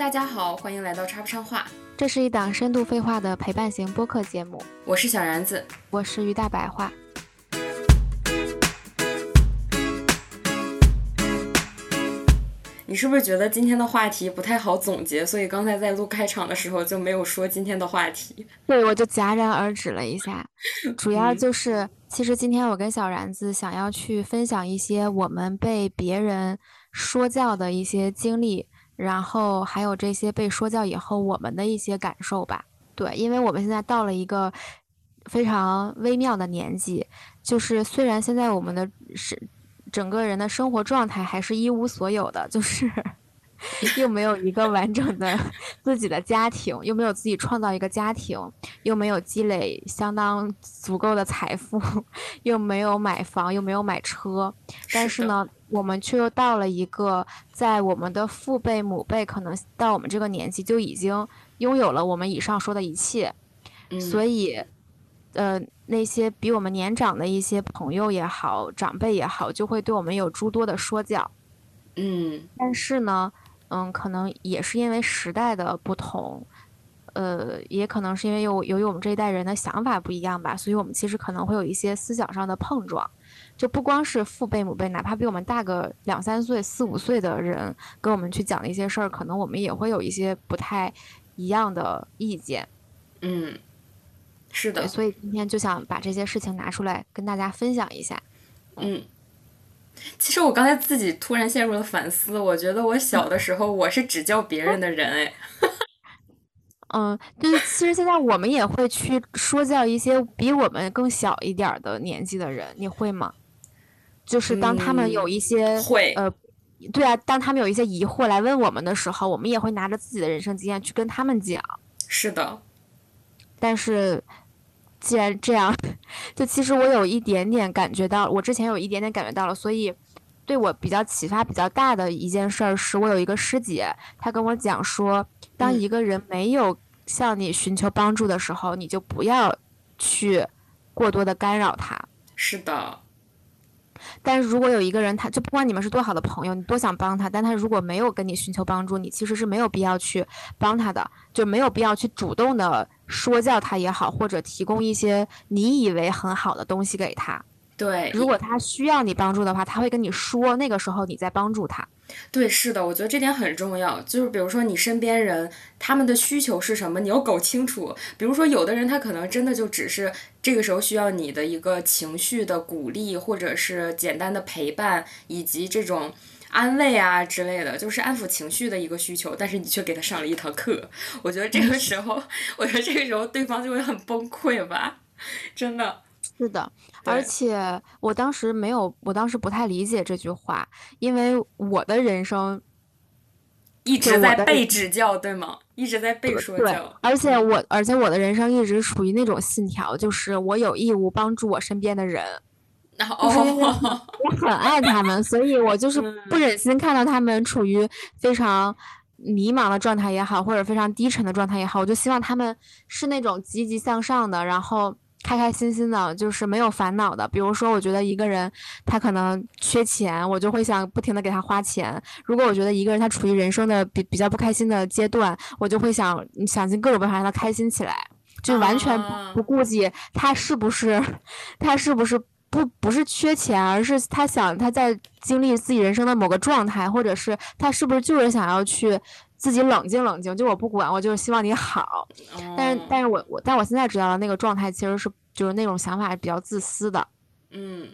大家好，欢迎来到插不上话。这是一档深度废话的陪伴型播客节目。我是小然子，我是于大白话。你是不是觉得今天的话题不太好总结，所以刚才在录开场的时候就没有说今天的话题？对，我就戛然而止了一下。主要就是，其实今天我跟小然子想要去分享一些我们被别人说教的一些经历。然后还有这些被说教以后我们的一些感受吧。对，因为我们现在到了一个非常微妙的年纪，就是虽然现在我们的是整个人的生活状态还是一无所有的，就是 又没有一个完整的自己的家庭，又没有自己创造一个家庭，又没有积累相当足够的财富，又没有买房，又没有买车，但是呢。我们却又到了一个，在我们的父辈、母辈可能到我们这个年纪就已经拥有了我们以上说的一切，所以，呃，那些比我们年长的一些朋友也好、长辈也好，就会对我们有诸多的说教。嗯，但是呢，嗯，可能也是因为时代的不同，呃，也可能是因为有由于我们这一代人的想法不一样吧，所以我们其实可能会有一些思想上的碰撞。就不光是父辈母辈，哪怕比我们大个两三岁、四五岁的人跟我们去讲的一些事儿，可能我们也会有一些不太一样的意见。嗯，是的。所以今天就想把这些事情拿出来跟大家分享一下。嗯，其实我刚才自己突然陷入了反思，我觉得我小的时候我是只教别人的人哎。嗯，就是其实现在我们也会去说教一些比我们更小一点的年纪的人，你会吗？就是当他们有一些会呃，对啊，当他们有一些疑惑来问我们的时候，我们也会拿着自己的人生经验去跟他们讲。是的，但是既然这样，就其实我有一点点感觉到，我之前有一点点感觉到了，所以对我比较启发比较大的一件事儿，是我有一个师姐，她跟我讲说，当一个人没有向你寻求帮助的时候，你就不要去过多的干扰他。是的。但是如果有一个人，他就不管你们是多好的朋友，你多想帮他，但他如果没有跟你寻求帮助，你其实是没有必要去帮他的，就没有必要去主动的说教他也好，或者提供一些你以为很好的东西给他。对，如果他需要你帮助的话，他会跟你说，那个时候你再帮助他。对，是的，我觉得这点很重要。就是比如说你身边人他们的需求是什么，你要搞清楚。比如说有的人他可能真的就只是这个时候需要你的一个情绪的鼓励，或者是简单的陪伴，以及这种安慰啊之类的，就是安抚情绪的一个需求。但是你却给他上了一堂课，我觉得这个时候，我觉得这个时候对方就会很崩溃吧，真的。是的，而且我当时没有，我当时不太理解这句话，因为我的人生一直在被指教，对吗？一直在被说教。而且我，而且我的人生一直处于那种信条，就是我有义务帮助我身边的人，就是因为我很爱他们，所以我就是不忍心看到他们处于非常迷茫的状态也好，或者非常低沉的状态也好，我就希望他们是那种积极向上的，然后。开开心心的，就是没有烦恼的。比如说，我觉得一个人他可能缺钱，我就会想不停的给他花钱。如果我觉得一个人他处于人生的比比较不开心的阶段，我就会想想尽各种办法让他开心起来，就完全不顾及他是不是他是不是不不是缺钱，而是他想他在经历自己人生的某个状态，或者是他是不是就是想要去。自己冷静冷静，就我不管，我就是希望你好。但是，但是我我，但我现在知道了那个状态其实是就是那种想法是比较自私的。嗯，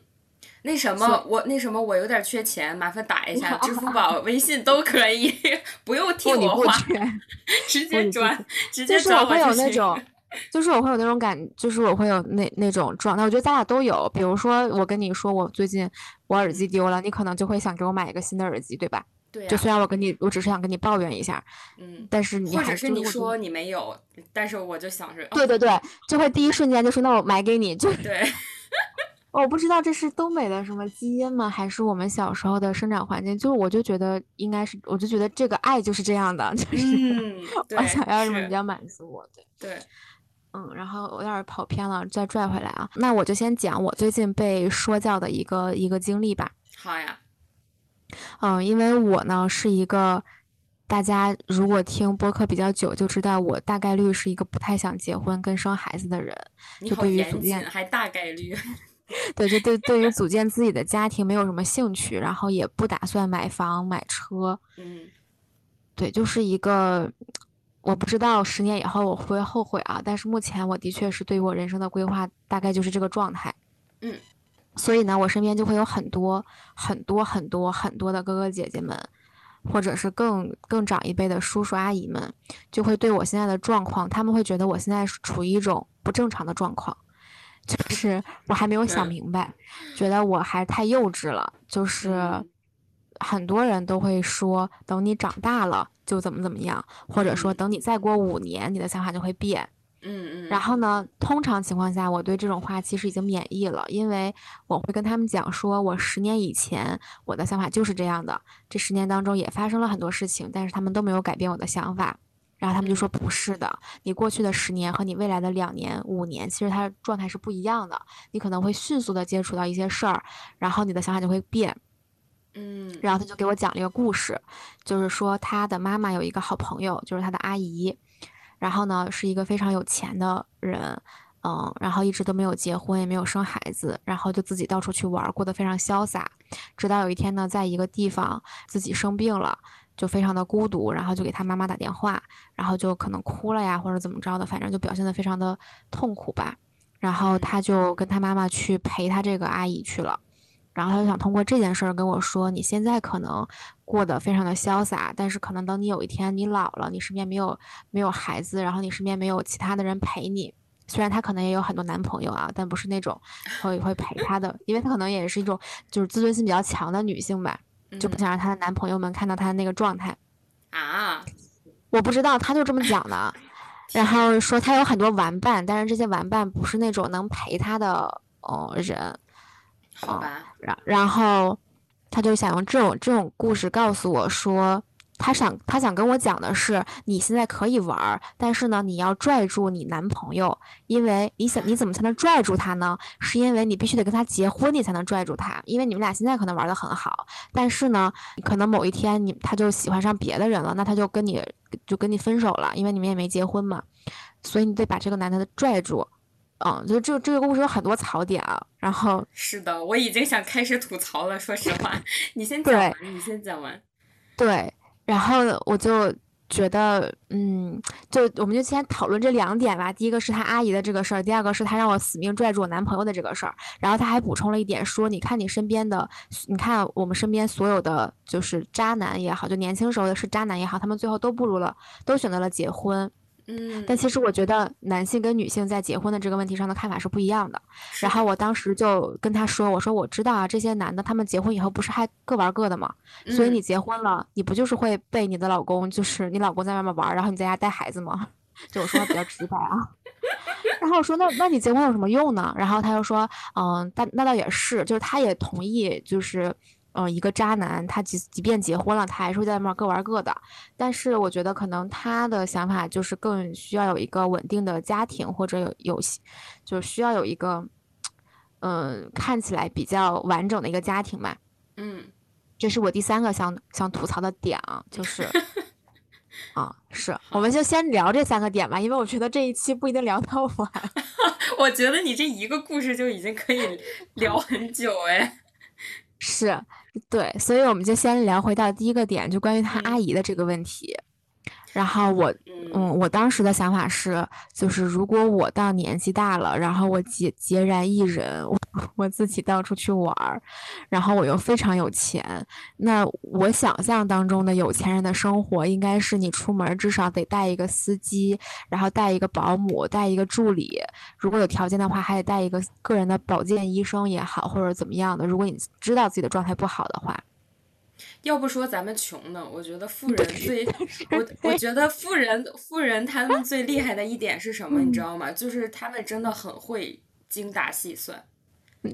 那什么，我那什么，我有点缺钱，麻烦打一下，支付宝、微信都可以，不用替我花，直接转，直接转我会有那种，就是我会有那种感，就是我会有那那种状态。我觉得咱俩都有。比如说，我跟你说我最近我耳机丢了，你可能就会想给我买一个新的耳机，对吧？就虽然我跟你，我只是想跟你抱怨一下，嗯，但是你还是你说你没有，但是我就想着，对对对，就会第一瞬间就说那我买给你，就对，我不知道这是东北的什么基因吗，还是我们小时候的生长环境，就我就觉得应该是，我就觉得这个爱就是这样的，就是 我想要什么比较满足我，对。对，嗯，然后我有点跑偏了，再拽回来啊，那我就先讲我最近被说教的一个一个经历吧，好呀。嗯，因为我呢是一个大家如果听播客比较久，就知道我大概率是一个不太想结婚跟生孩子的人。就对于组建，还大概率。对，就对，对于组建自己的家庭没有什么兴趣，然后也不打算买房买车。嗯，对，就是一个，我不知道十年以后我会不会后悔啊？但是目前我的确是对于我人生的规划大概就是这个状态。嗯，所以呢，我身边就会有很多很多很多很多的哥哥姐姐们，或者是更更长一辈的叔叔阿姨们，就会对我现在的状况，他们会觉得我现在是处于一种不正常的状况。就是我还没有想明白，觉得我还太幼稚了。就是很多人都会说，等你长大了就怎么怎么样，或者说等你再过五年，你的想法就会变。嗯嗯。然后呢，通常情况下，我对这种话其实已经免疫了，因为我会跟他们讲，说我十年以前我的想法就是这样的，这十年当中也发生了很多事情，但是他们都没有改变我的想法。然后他们就说不是的，你过去的十年和你未来的两年、五年，其实它的状态是不一样的。你可能会迅速的接触到一些事儿，然后你的想法就会变。嗯，然后他就给我讲了一个故事，就是说他的妈妈有一个好朋友，就是他的阿姨，然后呢是一个非常有钱的人，嗯，然后一直都没有结婚，也没有生孩子，然后就自己到处去玩，过得非常潇洒。直到有一天呢，在一个地方自己生病了。就非常的孤独，然后就给他妈妈打电话，然后就可能哭了呀，或者怎么着的，反正就表现的非常的痛苦吧。然后他就跟他妈妈去陪他这个阿姨去了，然后他就想通过这件事儿跟我说，你现在可能过得非常的潇洒，但是可能等你有一天你老了，你身边没有没有孩子，然后你身边没有其他的人陪你，虽然她可能也有很多男朋友啊，但不是那种会会陪她的，因为她可能也是一种就是自尊心比较强的女性吧。就不想让她的男朋友们看到她的那个状态啊！我不知道，他就这么讲的。然后说她有很多玩伴，但是这些玩伴不是那种能陪她的哦人。好吧。然然后他就想用这种这种故事告诉我说。他想，他想跟我讲的是，你现在可以玩儿，但是呢，你要拽住你男朋友，因为你想，你怎么才能拽住他呢？是因为你必须得跟他结婚，你才能拽住他。因为你们俩现在可能玩的很好，但是呢，可能某一天你他就喜欢上别的人了，那他就跟你就跟你分手了，因为你们也没结婚嘛，所以你得把这个男的拽住。嗯，就这这个故事有很多槽点啊。然后 是的，我已经想开始吐槽了。说实话，你先讲完，你先讲完。对。然后我就觉得，嗯，就我们就先讨论这两点吧。第一个是他阿姨的这个事儿，第二个是他让我死命拽住我男朋友的这个事儿。然后他还补充了一点，说你看你身边的，你看我们身边所有的就是渣男也好，就年轻时候的是渣男也好，他们最后都步入了，都选择了结婚。嗯，但其实我觉得男性跟女性在结婚的这个问题上的看法是不一样的。然后我当时就跟他说：“我说我知道啊，这些男的他们结婚以后不是还各玩各的吗？所以你结婚了，你不就是会被你的老公，就是你老公在外面玩，然后你在家带孩子吗？就我说话比较直白啊。然后我说那那你结婚有什么用呢？然后他又说嗯，但那倒也是，就是他也同意，就是。嗯，一个渣男，他即即便结婚了，他还是会在外面各玩各的。但是我觉得可能他的想法就是更需要有一个稳定的家庭，或者有有，就需要有一个，嗯，看起来比较完整的一个家庭嘛。嗯，这是我第三个想想吐槽的点啊，就是，啊，是，我们就先聊这三个点吧，因为我觉得这一期不一定聊到完。我觉得你这一个故事就已经可以聊 很久哎。是。对，所以我们就先聊回到第一个点，就关于他阿姨的这个问题。然后我，嗯，我当时的想法是，就是如果我到年纪大了，然后我孑孑然一人，我 我自己到处去玩儿，然后我又非常有钱，那我想象当中的有钱人的生活，应该是你出门至少得带一个司机，然后带一个保姆，带一个助理，如果有条件的话，还得带一个个人的保健医生也好，或者怎么样的。如果你知道自己的状态不好的话。要不说咱们穷呢，我觉得富人最，我我觉得富人富人他们最厉害的一点是什么，你知道吗？就是他们真的很会精打细算，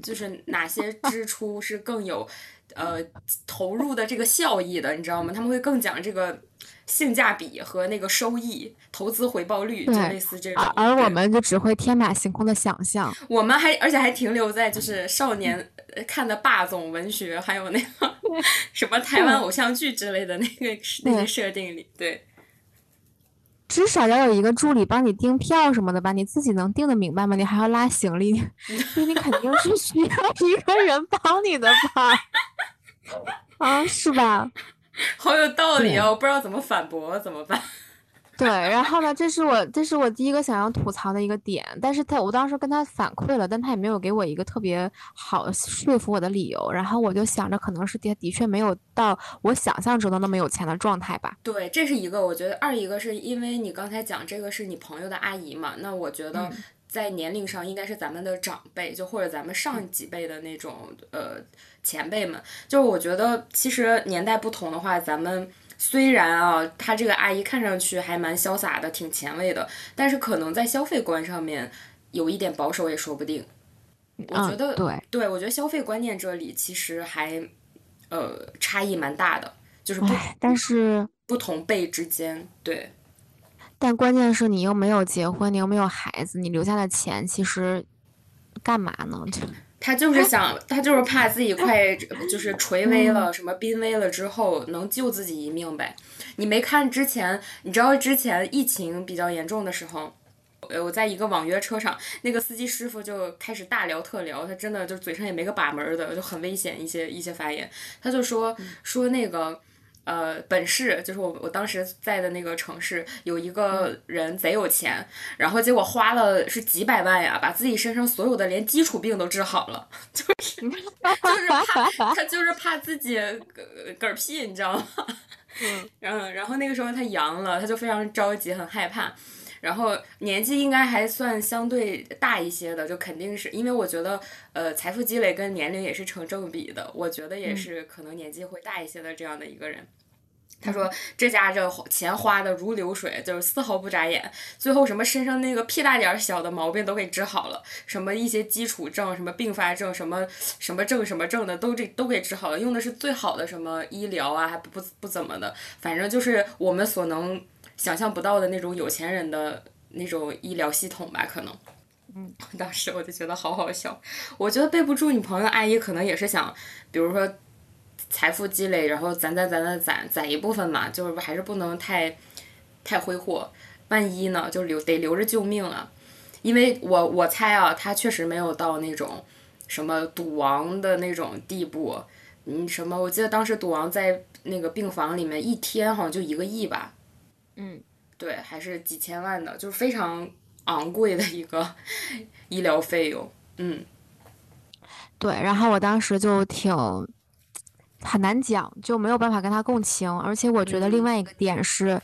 就是哪些支出是更有，呃，投入的这个效益的，你知道吗？他们会更讲这个性价比和那个收益、投资回报率，就类似这种。而我们就只会天马行空的想象，我们还而且还停留在就是少年。看的霸总文学，还有那个 什么台湾偶像剧之类的那个那些设定里，对。至少要有一个助理帮你订票什么的吧？你自己能订的明白吗？你还要拉行李，所以你肯定是 需要一个人帮你的吧？啊，是吧？好有道理啊！我不知道怎么反驳，怎么办？对，然后呢，这是我这是我第一个想要吐槽的一个点，但是他我当时跟他反馈了，但他也没有给我一个特别好说服我的理由，然后我就想着可能是的的确没有到我想象中的那么有钱的状态吧。对，这是一个，我觉得二一个是因为你刚才讲这个是你朋友的阿姨嘛，那我觉得在年龄上应该是咱们的长辈，就或者咱们上几辈的那种呃前辈们，就是我觉得其实年代不同的话，咱们。虽然啊，她这个阿姨看上去还蛮潇洒的，挺前卫的，但是可能在消费观上面有一点保守也说不定。我觉得，对，对我觉得消费观念这里其实还呃差异蛮大的，就是不，但是不同辈之间，对。但关键是你又没有结婚，你又没有孩子，你留下的钱其实干嘛呢？就。他就是想，他就是怕自己快就是垂危了，什么濒危了之后能救自己一命呗。你没看之前，你知道之前疫情比较严重的时候，呃，我在一个网约车上，那个司机师傅就开始大聊特聊，他真的就嘴上也没个把门的，就很危险一些一些发言，他就说说那个。呃，本市就是我我当时在的那个城市，有一个人贼有钱，然后结果花了是几百万呀，把自己身上所有的连基础病都治好了，就是就是怕 他就是怕自己嗝嗝屁，你知道吗？嗯，然后然后那个时候他阳了，他就非常着急，很害怕。然后年纪应该还算相对大一些的，就肯定是因为我觉得，呃，财富积累跟年龄也是成正比的。我觉得也是可能年纪会大一些的这样的一个人。他说这家这钱花的如流水，就是丝毫不眨眼。最后什么身上那个屁大点儿小的毛病都给治好了，什么一些基础症、什么并发症、什么什么症、什么症的都这都给治好了，用的是最好的什么医疗啊，还不不不怎么的，反正就是我们所能。想象不到的那种有钱人的那种医疗系统吧，可能。嗯，当时我就觉得好好笑。我觉得备不住你朋友阿姨可能也是想，比如说财富积累，然后攒攒攒攒攒攒一部分嘛，就是还是不能太太挥霍，万一呢就留得留着救命啊。因为我我猜啊，他确实没有到那种什么赌王的那种地步。嗯，什么？我记得当时赌王在那个病房里面一天好像就一个亿吧。嗯，对，还是几千万的，就是非常昂贵的一个 医疗费用。嗯，对，然后我当时就挺很难讲，就没有办法跟他共情。而且我觉得另外一个点是，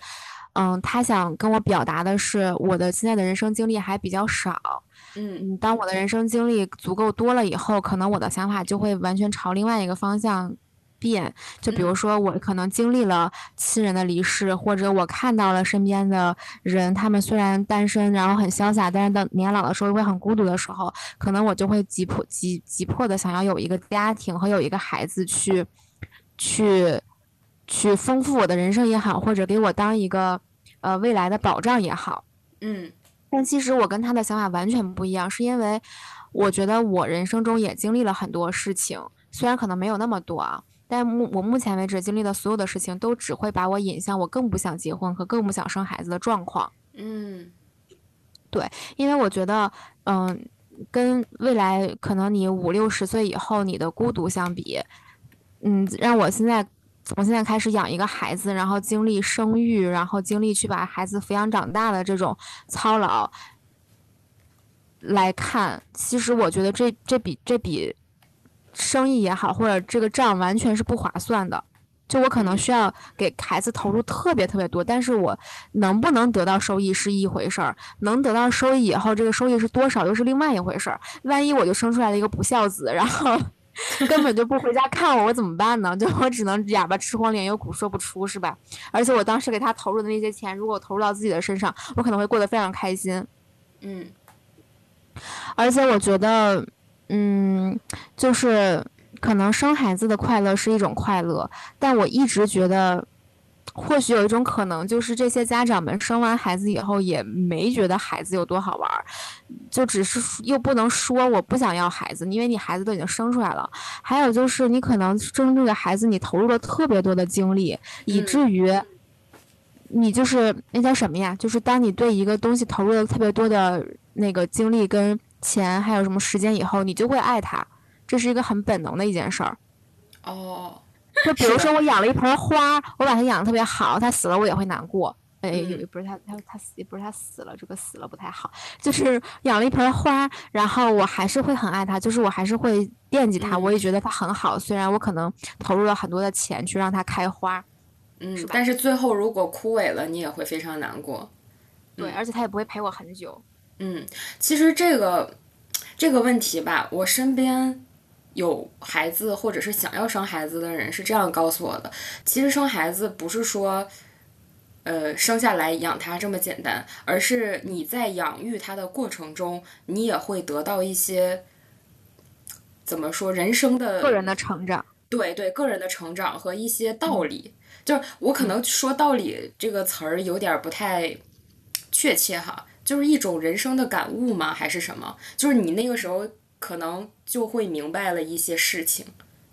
嗯，他想跟我表达的是，我的现在的人生经历还比较少。嗯，当我的人生经历足够多了以后，可能我的想法就会完全朝另外一个方向。变，就比如说我可能经历了亲人的离世，或者我看到了身边的人，他们虽然单身，然后很潇洒，但是等年老的时候会很孤独的时候，可能我就会急迫急急迫的想要有一个家庭和有一个孩子去，去，去丰富我的人生也好，或者给我当一个呃未来的保障也好。嗯，但其实我跟他的想法完全不一样，是因为我觉得我人生中也经历了很多事情，虽然可能没有那么多啊。但目我目前为止经历的所有的事情，都只会把我引向我更不想结婚和更不想生孩子的状况。嗯，对，因为我觉得，嗯，跟未来可能你五六十岁以后你的孤独相比，嗯，让我现在从现在开始养一个孩子，然后经历生育，然后经历去把孩子抚养长大的这种操劳来看，其实我觉得这这比这比。生意也好，或者这个账完全是不划算的。就我可能需要给孩子投入特别特别多，但是我能不能得到收益是一回事儿，能得到收益以后，这个收益是多少又是另外一回事儿。万一我就生出来了一个不孝子，然后 根本就不回家看我，我怎么办呢？就我只能哑巴吃黄连，有苦说不出，是吧？而且我当时给他投入的那些钱，如果投入到自己的身上，我可能会过得非常开心。嗯，而且我觉得。嗯，就是可能生孩子的快乐是一种快乐，但我一直觉得或许有一种可能，就是这些家长们生完孩子以后也没觉得孩子有多好玩儿，就只是又不能说我不想要孩子，因为你孩子都已经生出来了。还有就是你可能生这个孩子，你投入了特别多的精力，以至于你就是那叫什么呀？就是当你对一个东西投入了特别多的那个精力跟钱，还有什么时间以后，你就会爱它，这是一个很本能的一件事儿。哦。就比如说，我养了一盆花，我把它养的特别好，它死了我也会难过。哎，也不是它，它它死，不是它死了，这个死了不太好。就是养了一盆花，然后我还是会很爱它，就是我还是会惦记它，我也觉得它很好。虽然我可能投入了很多的钱去让它开花，嗯，但是最后如果枯萎了，你也会非常难过。对，而且它也不会陪我很久。嗯，其实这个这个问题吧，我身边。有孩子或者是想要生孩子的人是这样告诉我的：，其实生孩子不是说，呃，生下来养他这么简单，而是你在养育他的过程中，你也会得到一些，怎么说，人生的个人的成长。对对，个人的成长和一些道理。就是我可能说道理这个词儿有点不太确切哈，就是一种人生的感悟吗？还是什么？就是你那个时候。可能就会明白了一些事情，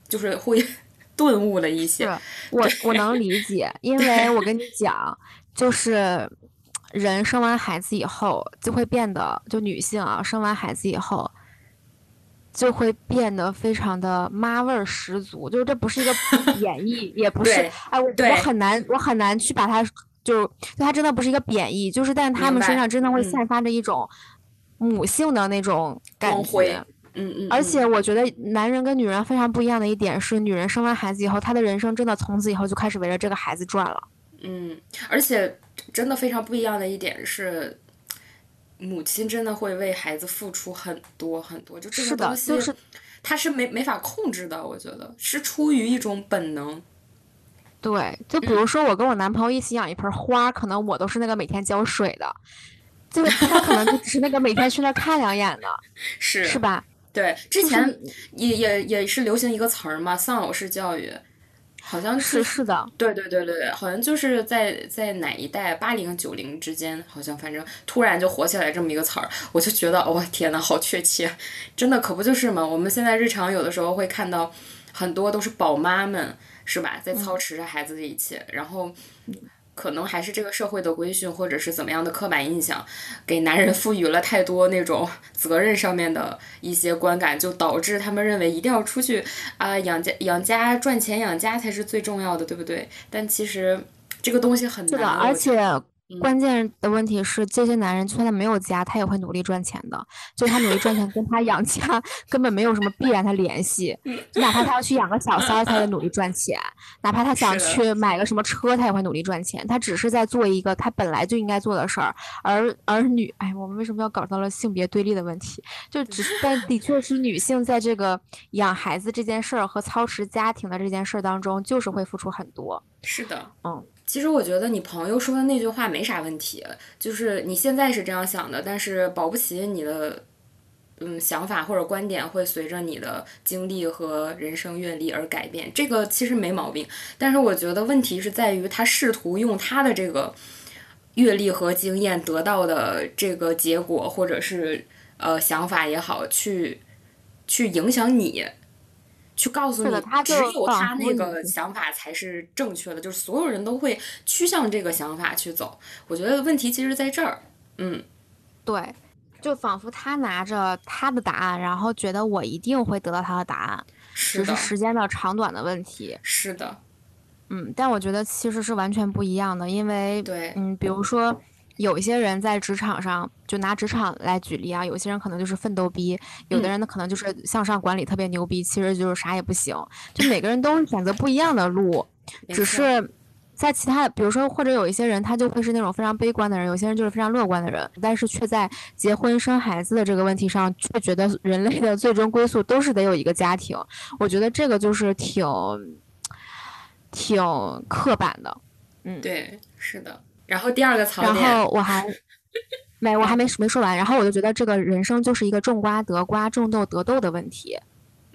就是会 顿悟了一些。我我能理解，因为我跟你讲，就是人生完孩子以后就会变得，就女性啊，生完孩子以后就会变得非常的妈味儿十足。就是这不是一个贬义，也不是哎，我我很难我很难去把它就它真的不是一个贬义，就是但他们身上真的会散发着一种母性的那种感觉。嗯嗯，而且我觉得男人跟女人非常不一样的一点是，女人生完孩子以后，她的人生真的从此以后就开始围着这个孩子转了。嗯，而且真的非常不一样的一点是，母亲真的会为孩子付出很多很多，就这个东西，他是没没法控制的。我觉得是出于一种本能。对，就比如说我跟我男朋友一起养一盆花，可能我都是那个每天浇水的，就是他可能就只是那个每天去那看两眼的，是是吧？对，之前也也也是流行一个词儿嘛，丧偶式教育，好像是是的，对对对对对，好像就是在在哪一代八零九零之间，好像反正突然就火起来这么一个词儿，我就觉得哦天呐，好确切，真的可不就是嘛？我们现在日常有的时候会看到很多都是宝妈们，是吧，在操持着孩子的一切，然后。可能还是这个社会的规训，或者是怎么样的刻板印象，给男人赋予了太多那种 责任上面的一些观感，就导致他们认为一定要出去啊养家养家赚钱养家才是最重要的，对不对？但其实这个东西很难，而且。关键的问题是，这些男人就算他没有家，他也会努力赚钱的。就他努力赚钱，跟他养家根本没有什么必然的联系。就哪怕他要去养个小三儿，他也努力赚钱；哪怕他想去买个什么车，他也会努力赚钱。他只是在做一个他本来就应该做的事儿。而儿女，哎，我们为什么要搞到了性别对立的问题？就只是，但的确是女性在这个养孩子这件事儿和操持家庭的这件事儿当中，就是会付出很多。是的，嗯。其实我觉得你朋友说的那句话没啥问题，就是你现在是这样想的，但是保不齐你的嗯想法或者观点会随着你的经历和人生阅历而改变，这个其实没毛病。但是我觉得问题是在于他试图用他的这个阅历和经验得到的这个结果，或者是呃想法也好，去去影响你。去告诉你，只有他那个想法才是正确的，就是所有人都会趋向这个想法去走。我觉得问题其实在这儿，嗯，对，就仿佛他拿着他的答案，然后觉得我一定会得到他的答案，只是时间的长短的问题。是的，嗯，但我觉得其实是完全不一样的，因为，对，嗯，比如说。有一些人在职场上，就拿职场来举例啊。有些人可能就是奋斗逼，有的人呢可能就是向上管理特别牛逼，其实就是啥也不行。就每个人都是选择不一样的路，只是在其他，比如说或者有一些人他就会是那种非常悲观的人，有些人就是非常乐观的人，但是却在结婚生孩子的这个问题上，却觉得人类的最终归宿都是得有一个家庭。我觉得这个就是挺挺刻板的。嗯，对，是的。然后第二个槽点，然后我还 没，我还没没说完。然后我就觉得这个人生就是一个种瓜得瓜，种豆得豆的问题。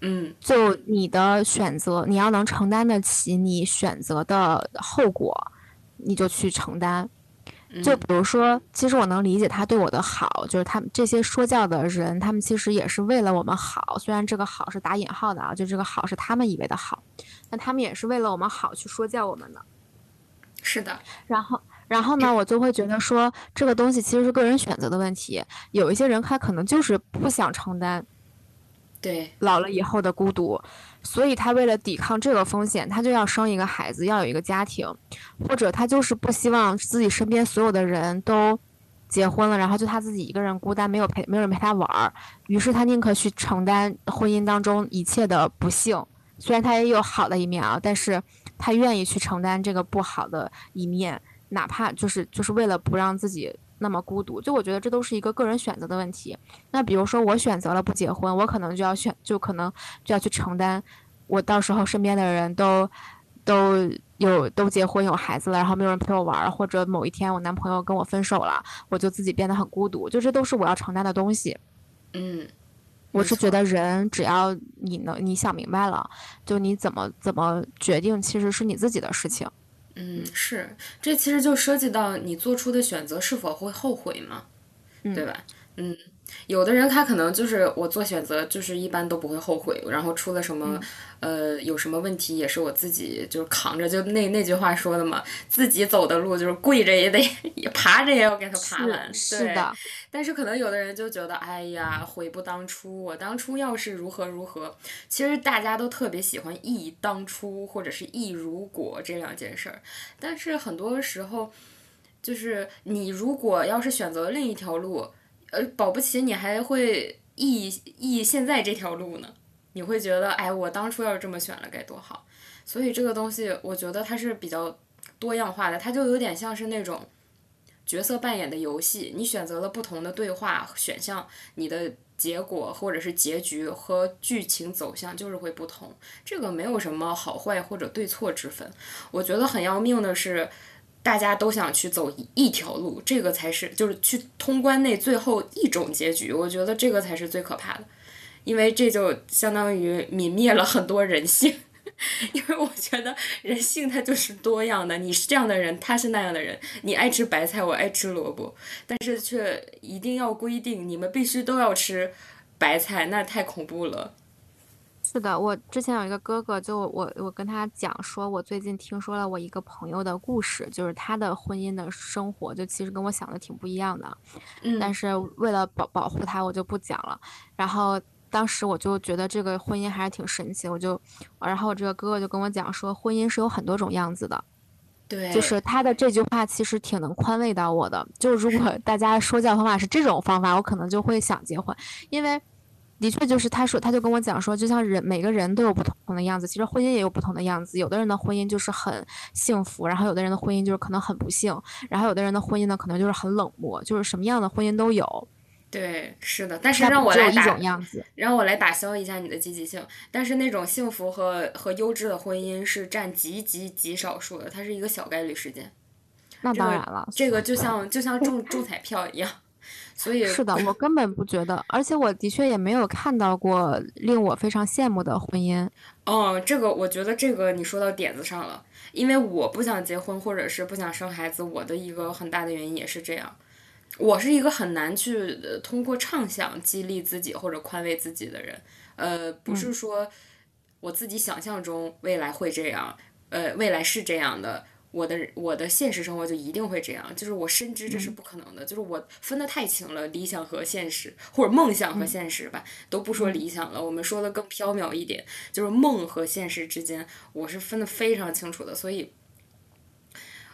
嗯，就你的选择，你要能承担得起你选择的后果，你就去承担。就比如说，其实我能理解他对我的好，就是他们这些说教的人，他们其实也是为了我们好。虽然这个好是打引号的啊，就这个好是他们以为的好，那他们也是为了我们好去说教我们的。是的。然后，然后呢，我就会觉得说，这个东西其实是个人选择的问题。有一些人他可能就是不想承担，对老了以后的孤独。所以他为了抵抗这个风险，他就要生一个孩子，要有一个家庭，或者他就是不希望自己身边所有的人都结婚了，然后就他自己一个人孤单，没有陪，没有人陪他玩儿。于是他宁可去承担婚姻当中一切的不幸，虽然他也有好的一面啊，但是他愿意去承担这个不好的一面，哪怕就是就是为了不让自己。那么孤独，就我觉得这都是一个个人选择的问题。那比如说我选择了不结婚，我可能就要选，就可能就要去承担，我到时候身边的人都都有都结婚有孩子了，然后没有人陪我玩，或者某一天我男朋友跟我分手了，我就自己变得很孤独，就这都是我要承担的东西。嗯，我是觉得人只要你能你想明白了，就你怎么怎么决定，其实是你自己的事情。嗯，是，这其实就涉及到你做出的选择是否会后悔嘛，对吧？嗯。有的人他可能就是我做选择，就是一般都不会后悔，然后出了什么，呃，有什么问题也是我自己就是扛着，就那那句话说的嘛，自己走的路就是跪着也得也爬着也要给他爬完，是的。但是可能有的人就觉得，哎呀，悔不当初，我当初要是如何如何。其实大家都特别喜欢忆当初或者是忆如果这两件事儿，但是很多时候，就是你如果要是选择另一条路。呃，保不齐你还会忆忆现在这条路呢，你会觉得，哎，我当初要是这么选了该多好。所以这个东西，我觉得它是比较多样化的，它就有点像是那种角色扮演的游戏，你选择了不同的对话选项，你的结果或者是结局和剧情走向就是会不同。这个没有什么好坏或者对错之分。我觉得很要命的是。大家都想去走一条路，这个才是就是去通关那最后一种结局。我觉得这个才是最可怕的，因为这就相当于泯灭了很多人性。因为我觉得人性它就是多样的，你是这样的人，他是那样的人。你爱吃白菜，我爱吃萝卜，但是却一定要规定你们必须都要吃白菜，那太恐怖了。是的，我之前有一个哥哥，就我我跟他讲说，我最近听说了我一个朋友的故事，就是他的婚姻的生活，就其实跟我想的挺不一样的。嗯。但是为了保保护他，我就不讲了。然后当时我就觉得这个婚姻还是挺神奇，我就，然后我这个哥哥就跟我讲说，婚姻是有很多种样子的。对。就是他的这句话其实挺能宽慰到我的。就如果大家说教方法是这种方法，我可能就会想结婚，因为。的确，就是他说，他就跟我讲说，就像人每个人都有不同的样子，其实婚姻也有不同的样子。有的人的婚姻就是很幸福，然后有的人的婚姻就是可能很不幸，然后有的人的婚姻呢，可能就是很冷漠，就是什么样的婚姻都有。对，是的。但是让我来打，子，让我来打消一下你的积极性。但是那种幸福和和优质的婚姻是占极极极少数的，它是一个小概率事件。那当然了，这个就像就像中中彩票一样。所以是的，我根本不觉得，而且我的确也没有看到过令我非常羡慕的婚姻。哦，这个我觉得这个你说到点子上了，因为我不想结婚或者是不想生孩子，我的一个很大的原因也是这样。我是一个很难去通过畅想激励自己或者宽慰自己的人。呃，不是说我自己想象中未来会这样，呃，未来是这样的。我的我的现实生活就一定会这样，就是我深知这是不可能的，就是我分得太清了，理想和现实，或者梦想和现实吧，都不说理想了，我们说的更缥缈一点，就是梦和现实之间，我是分得非常清楚的，所以，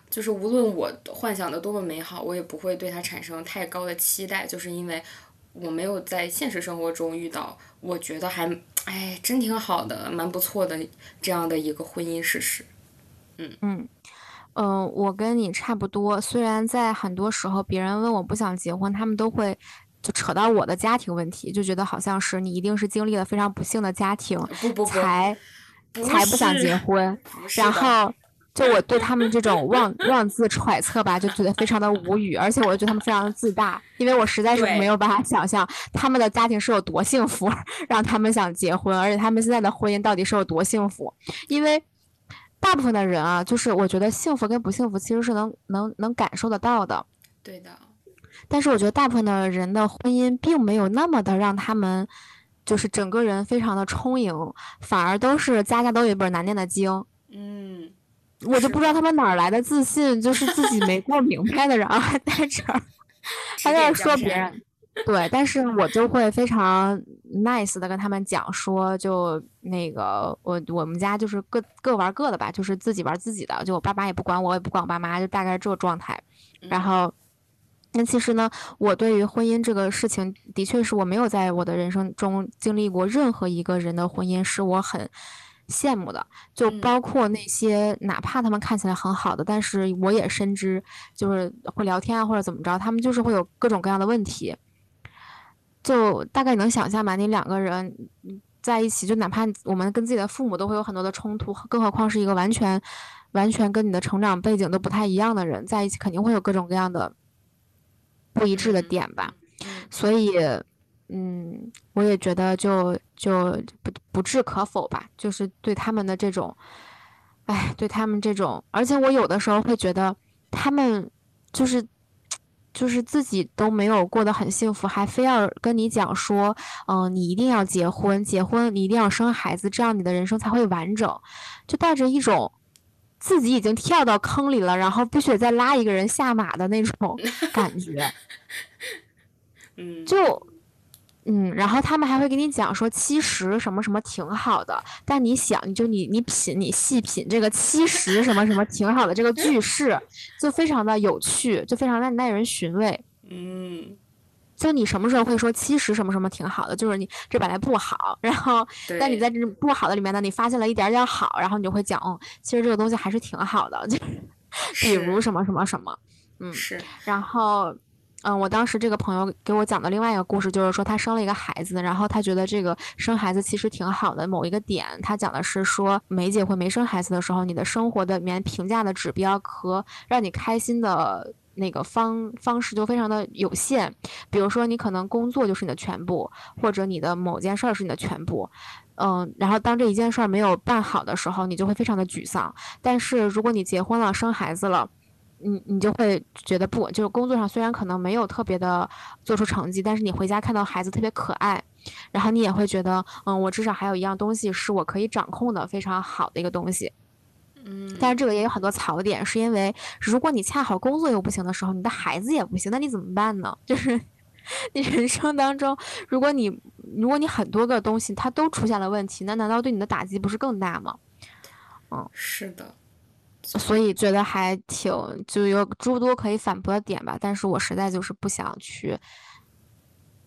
就是无论我幻想的多么美好，我也不会对它产生太高的期待，就是因为我没有在现实生活中遇到我觉得还哎真挺好的，蛮不错的这样的一个婚姻事实，嗯。嗯。嗯，我跟你差不多。虽然在很多时候，别人问我不想结婚，他们都会就扯到我的家庭问题，就觉得好像是你一定是经历了非常不幸的家庭，才才不想结婚。然后就我对他们这种妄妄自揣测吧，就觉得非常的无语，而且我觉得他们非常的自大，因为我实在是没有办法想象他们的家庭是有多幸福，让他们想结婚，而且他们现在的婚姻到底是有多幸福，因为。大部分的人啊，就是我觉得幸福跟不幸福其实是能能能感受得到的。对的。但是我觉得大部分的人的婚姻并没有那么的让他们，就是整个人非常的充盈，反而都是家家都有一本难念的经。嗯。我就不知道他们哪儿来的自信，就是自己没 过明白的，然后还在这儿，还在这儿说别人。对，但是我就会非常 nice 的跟他们讲说，就那个我我们家就是各各玩各的吧，就是自己玩自己的，就我爸妈也不管我，也不管我爸妈，就大概这个状态。然后，那其实呢，我对于婚姻这个事情，的确是我没有在我的人生中经历过任何一个人的婚姻是我很羡慕的，就包括那些哪怕他们看起来很好的，但是我也深知，就是会聊天啊或者怎么着，他们就是会有各种各样的问题。就大概能想象吧，你两个人在一起，就哪怕我们跟自己的父母都会有很多的冲突，更何况是一个完全、完全跟你的成长背景都不太一样的人在一起，肯定会有各种各样的不一致的点吧。所以，嗯，我也觉得就就不不置可否吧。就是对他们的这种，哎，对他们这种，而且我有的时候会觉得他们就是。就是自己都没有过得很幸福，还非要跟你讲说，嗯，你一定要结婚，结婚你一定要生孩子，这样你的人生才会完整，就带着一种自己已经跳到坑里了，然后必须得再拉一个人下马的那种感觉，嗯，就。嗯，然后他们还会给你讲说，其实什么什么挺好的，但你想，你就你你品，你细品这个其实什么什么挺好的这个句式，就非常的有趣，就非常耐耐人寻味。嗯，就你什么时候会说其实什么什么挺好的，就是你这本来不好，然后但你在这不好的里面呢，你发现了一点点好，然后你就会讲，嗯，其实这个东西还是挺好的，就比如什么什么什么，嗯，是，然后。嗯，我当时这个朋友给我讲的另外一个故事，就是说他生了一个孩子，然后他觉得这个生孩子其实挺好的。某一个点，他讲的是说，没结婚、没生孩子的时候，你的生活的里面评价的指标和让你开心的那个方方式就非常的有限。比如说，你可能工作就是你的全部，或者你的某件事儿是你的全部。嗯，然后当这一件事儿没有办好的时候，你就会非常的沮丧。但是如果你结婚了、生孩子了，你你就会觉得不，就是工作上虽然可能没有特别的做出成绩，但是你回家看到孩子特别可爱，然后你也会觉得，嗯，我至少还有一样东西是我可以掌控的，非常好的一个东西。嗯，但是这个也有很多槽点，是因为如果你恰好工作又不行的时候，你的孩子也不行，那你怎么办呢？就是你人生当中，如果你如果你很多个东西它都出现了问题，那难道对你的打击不是更大吗？嗯，是的。所以觉得还挺就有诸多可以反驳的点吧，但是我实在就是不想去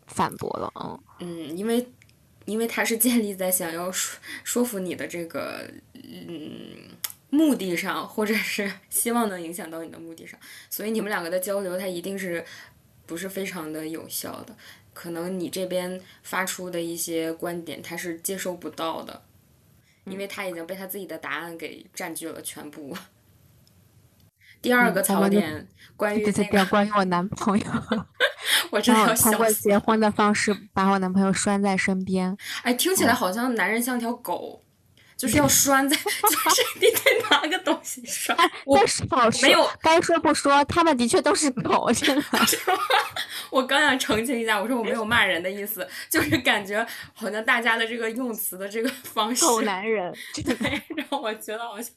反驳了，嗯嗯，因为因为他是建立在想要说说服你的这个嗯目的上，或者是希望能影响到你的目的上，所以你们两个的交流它一定是不是非常的有效的，可能你这边发出的一些观点他是接收不到的。因为他已经被他自己的答案给占据了全部。第二个槽点，关于那个关于我男朋友，我真的要通过结婚的方式把我男朋友拴在身边。哎，听起来好像男人像条狗。就是要拴在，就是你得拿个东西拴。我少说，没有该说不说，他们的确都是狗，真的。我刚想澄清一下，我说我没有骂人的意思，就是感觉好像大家的这个用词的这个方式。狗男人，对，让我觉得好像。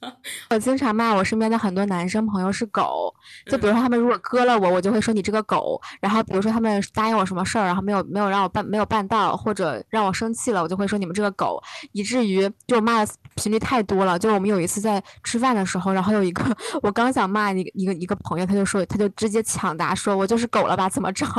我经常骂我身边的很多男生朋友是狗，就比如说他们如果割了我，我就会说你这个狗。然后比如说他们答应我什么事儿，然后没有没有让我办没有办到，或者让我生气了，我就会说你们这个狗，以至于就骂。频率太多了，就我们有一次在吃饭的时候，然后有一个 我刚想骂一个一个一个朋友，他就说他就直接抢答说：“我就是狗了吧？怎么着？”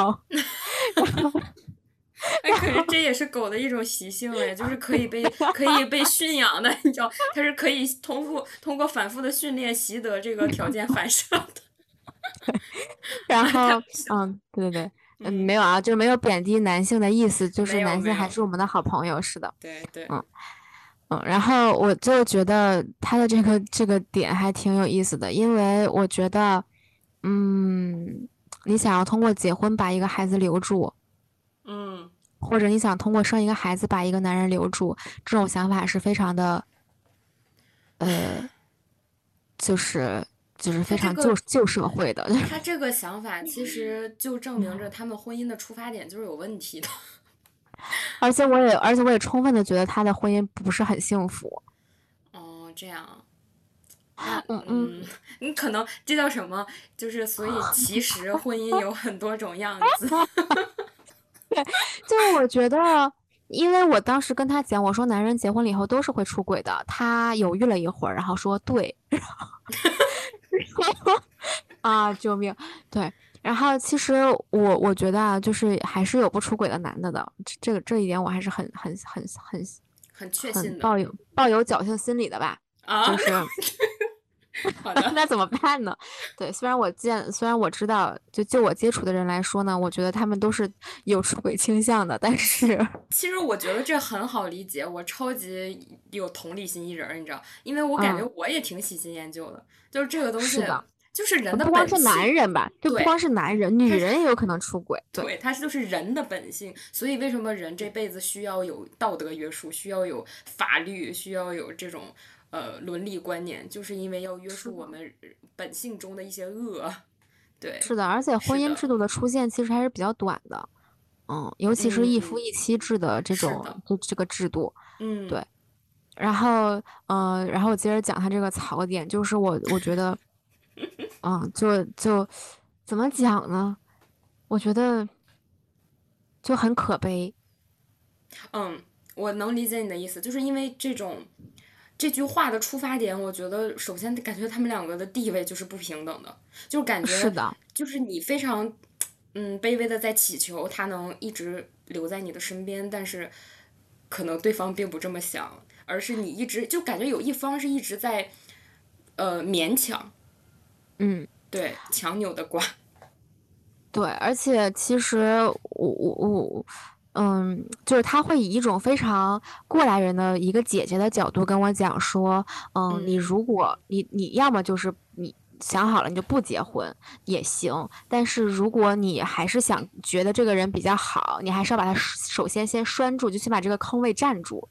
哎，可是这也是狗的一种习性哎，就是可以被 可以被驯养的，你知道，它是可以通过通过反复的训练习得这个条件反射的。然后，嗯，对对对，嗯，没有啊，就没有贬低男性的意思，就是男性还是我们的好朋友，是的，对对，嗯。嗯，然后我就觉得他的这个这个点还挺有意思的，因为我觉得，嗯，你想要通过结婚把一个孩子留住，嗯，或者你想通过生一个孩子把一个男人留住，这种想法是非常的，呃，就是就是非常旧旧社会的。他这个想法其实就证明着他们婚姻的出发点就是有问题的。而且我也而且我也充分的觉得他的婚姻不是很幸福。哦，这样。嗯嗯，你可能这叫什么？就是所以 其实婚姻有很多种样子。对，就是我觉得，因为我当时跟他讲，我说男人结婚了以后都是会出轨的。他犹豫了一会儿，然后说对。啊！救命！对，然后其实我我觉得啊，就是还是有不出轨的男的的，这个这一点我还是很很很很很确信的，抱有抱有侥幸心理的吧。啊，就是。那怎么办呢？对，虽然我见，虽然我知道，就就我接触的人来说呢，我觉得他们都是有出轨倾向的。但是，其实我觉得这很好理解，我超级有同理心一人，你知道，因为我感觉我也挺喜新厌旧的，就是这个东西，就是人的不光是男人吧，就不光是男人，女人也有可能出轨。对，它就是人的本性。所以为什么人这辈子需要有道德约束，需要有法律，需要有这种。呃，伦理观念就是因为要约束我们本性中的一些恶，对，是的，而且婚姻制度的出现其实还是比较短的，嗯，尤其是一夫一妻制的这种就这个制度，嗯，对，然后，嗯，然后我接着讲他这个槽点，就是我我觉得，嗯，就就怎么讲呢？我觉得就很可悲。嗯，我能理解你的意思，就是因为这种。这句话的出发点，我觉得首先感觉他们两个的地位就是不平等的，就感觉是的，就是你非常嗯卑微的在祈求他能一直留在你的身边，但是可能对方并不这么想，而是你一直就感觉有一方是一直在呃勉强，嗯，对，强扭的瓜，对，而且其实我我我。嗯，就是他会以一种非常过来人的一个姐姐的角度跟我讲说，嗯，你如果你你要么就是你想好了你就不结婚也行，但是如果你还是想觉得这个人比较好，你还是要把他首先先拴住，就先把这个坑位占住，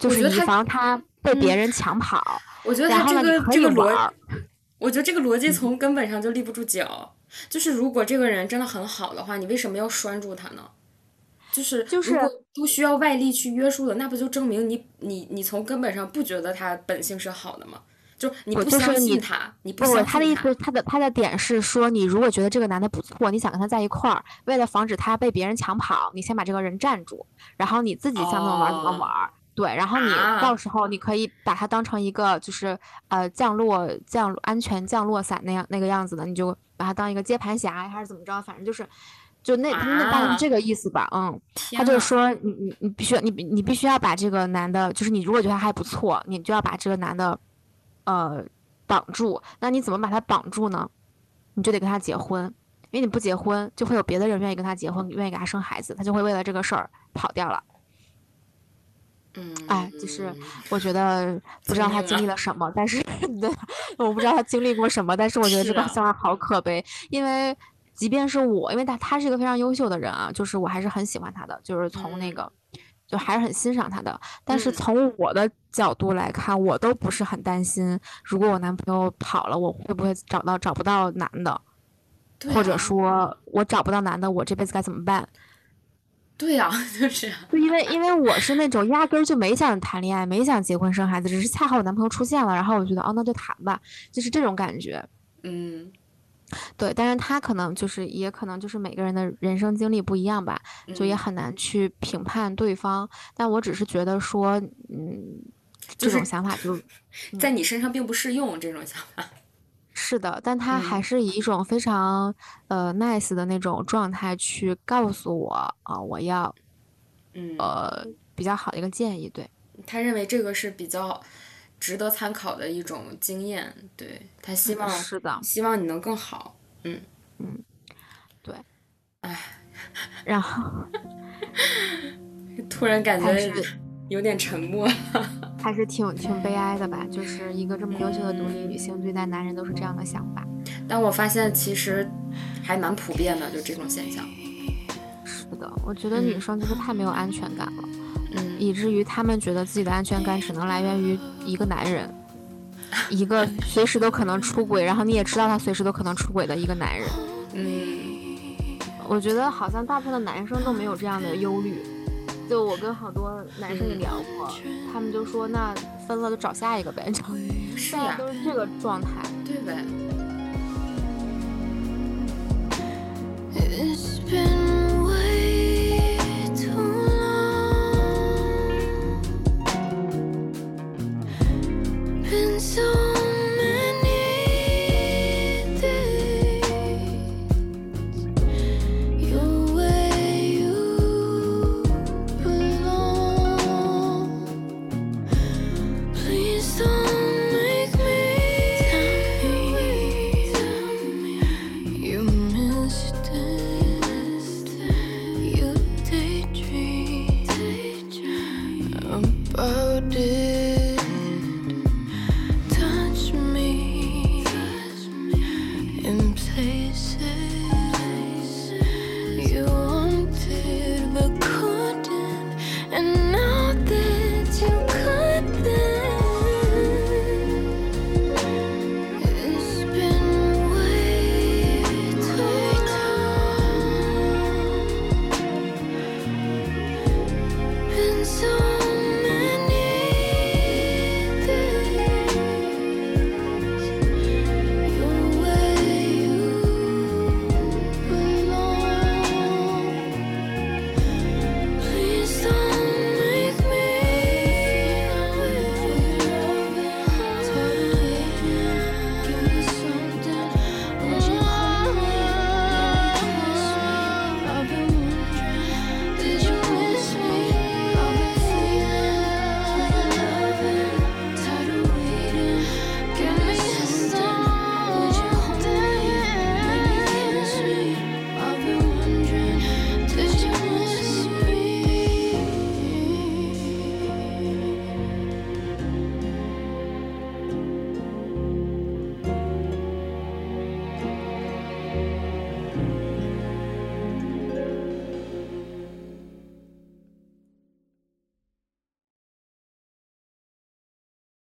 就是以防他被别人抢跑。我觉得他这个这个逻，我觉得这个逻辑从根本上就立不住脚。就是如果这个人真的很好的话，你为什么要拴住他呢？就是就是不需要外力去约束的，那不就证明你你你从根本上不觉得他本性是好的吗？就你不相信他，你不相信他。他的意思，他的他的点是说，你如果觉得这个男的不错，你想跟他在一块儿，为了防止他被别人抢跑，你先把这个人占住，然后你自己想怎么玩怎么玩。对，然后你到时候你可以把它当成一个就是呃降落降安全降落伞那样那个样子的，你就把它当一个接盘侠还是怎么着，反正就是。就那那大概是这个意思吧，嗯，他就是说你你你必须你你必须要把这个男的，就是你如果觉得他还不错，你就要把这个男的，呃，绑住。那你怎么把他绑住呢？你就得跟他结婚，因为你不结婚，就会有别的人愿意跟他结婚，愿意给他生孩子，他就会为了这个事儿跑掉了。嗯，哎，就是我觉得不知道他经历了什么，但是 对我不知道他经历过什么，但是我觉得这个笑话好可悲，因为。即便是我，因为他他是一个非常优秀的人啊，就是我还是很喜欢他的，就是从那个，就还是很欣赏他的。但是从我的角度来看，我都不是很担心，如果我男朋友跑了，我会不会找到找不到男的，或者说我找不到男的，我这辈子该怎么办？对呀，就是，就因为因为我是那种压根儿就没想谈恋爱，没想结婚生孩子，只是恰好我男朋友出现了，然后我觉得哦，那就谈吧，就是这种感觉，嗯。对，但是他可能就是，也可能就是每个人的人生经历不一样吧，就也很难去评判对方。但我只是觉得说，嗯，这种想法就 在你身上并不适用。这种想法是的，但他还是以一种非常呃 nice 的那种状态去告诉我啊，我要嗯呃比较好的一个建议。对他认为这个是比较。值得参考的一种经验，对他希望是的，希望你能更好，嗯嗯，对，哎，然后 突然感觉有点沉默，还是挺挺悲哀的吧？就是一个这么优秀的独立女性，对待男人都是这样的想法。但我发现其实还蛮普遍的，就这种现象。是的，我觉得女生就是太没有安全感了。嗯以至于她们觉得自己的安全感只能来源于一个男人，一个随时都可能出轨，然后你也知道他随时都可能出轨的一个男人。嗯，我觉得好像大部分的男生都没有这样的忧虑。就我跟好多男生也聊过，他们就说那分了就找下一个呗，是啊，都是这个状态，对呗。